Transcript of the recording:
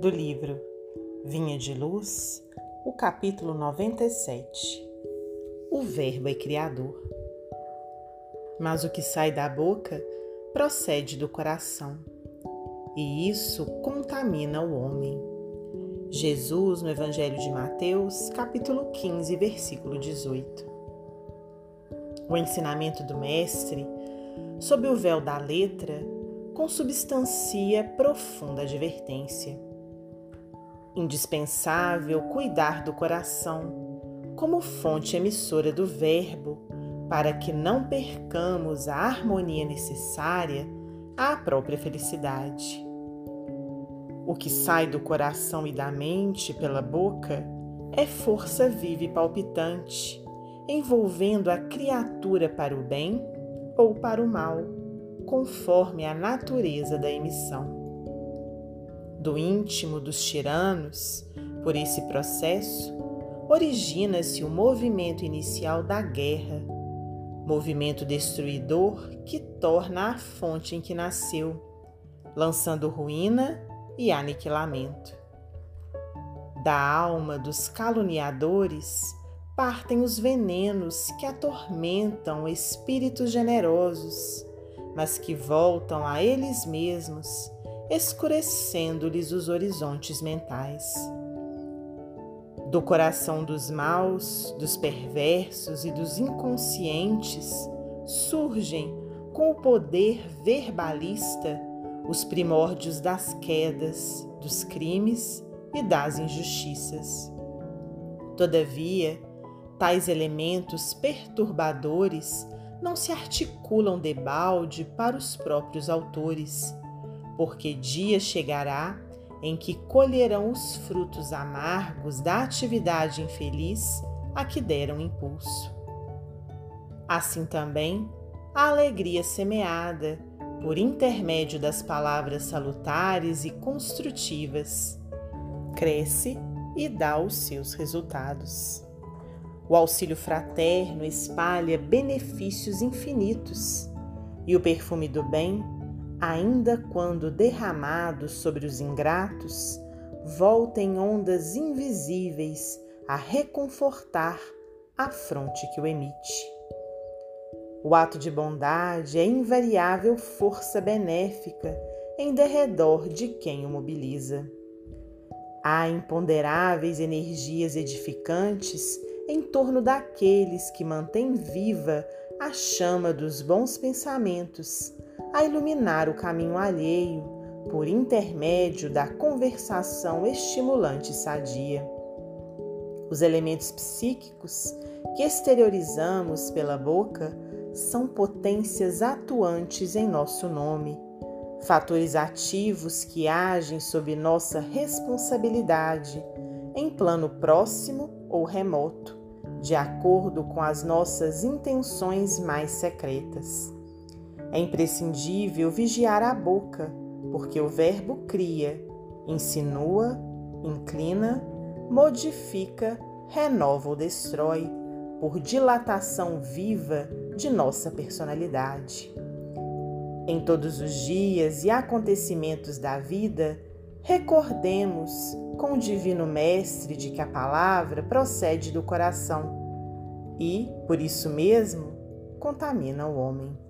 do livro Vinha de Luz, o capítulo 97. O Verbo é Criador. Mas o que sai da boca procede do coração, e isso contamina o homem. Jesus, no Evangelho de Mateus, capítulo 15, versículo 18. O ensinamento do Mestre, sob o véu da letra, consubstancia profunda advertência. Indispensável cuidar do coração como fonte emissora do Verbo, para que não percamos a harmonia necessária à própria felicidade. O que sai do coração e da mente pela boca é força viva e palpitante, envolvendo a criatura para o bem ou para o mal, conforme a natureza da emissão. Do íntimo dos tiranos, por esse processo, origina-se o movimento inicial da guerra, movimento destruidor que torna a fonte em que nasceu, lançando ruína e aniquilamento. Da alma dos caluniadores partem os venenos que atormentam espíritos generosos, mas que voltam a eles mesmos, escurecendo-lhes os horizontes mentais. Do coração dos maus, dos perversos e dos inconscientes surgem, com o poder verbalista, os primórdios das quedas, dos crimes e das injustiças. Todavia, tais elementos perturbadores não se articulam debalde para os próprios autores, porque dia chegará em que colherão os frutos amargos da atividade infeliz a que deram impulso. Assim também, a alegria semeada por intermédio das palavras salutares e construtivas, cresce e dá os seus resultados. O auxílio fraterno espalha benefícios infinitos, e o perfume do bem, ainda quando derramado sobre os ingratos, volta em ondas invisíveis a reconfortar a fronte que o emite. O ato de bondade é invariável força benéfica em derredor de quem o mobiliza. Há imponderáveis energias edificantes em torno daqueles que mantêm viva a chama dos bons pensamentos, a iluminar o caminho alheio por intermédio da conversação estimulante e sadia. Os elementos psíquicos que exteriorizamos pela boca são potências atuantes em nosso nome, fatores ativos que agem sob nossa responsabilidade, em plano próximo ou remoto, de acordo com as nossas intenções mais secretas. É imprescindível vigiar a boca, porque o Verbo cria, insinua, inclina, modifica, renova ou destrói por dilatação viva de nossa personalidade. Em todos os dias e acontecimentos da vida, recordemos com o Divino Mestre de que a palavra procede do coração e, por isso mesmo, contamina o homem.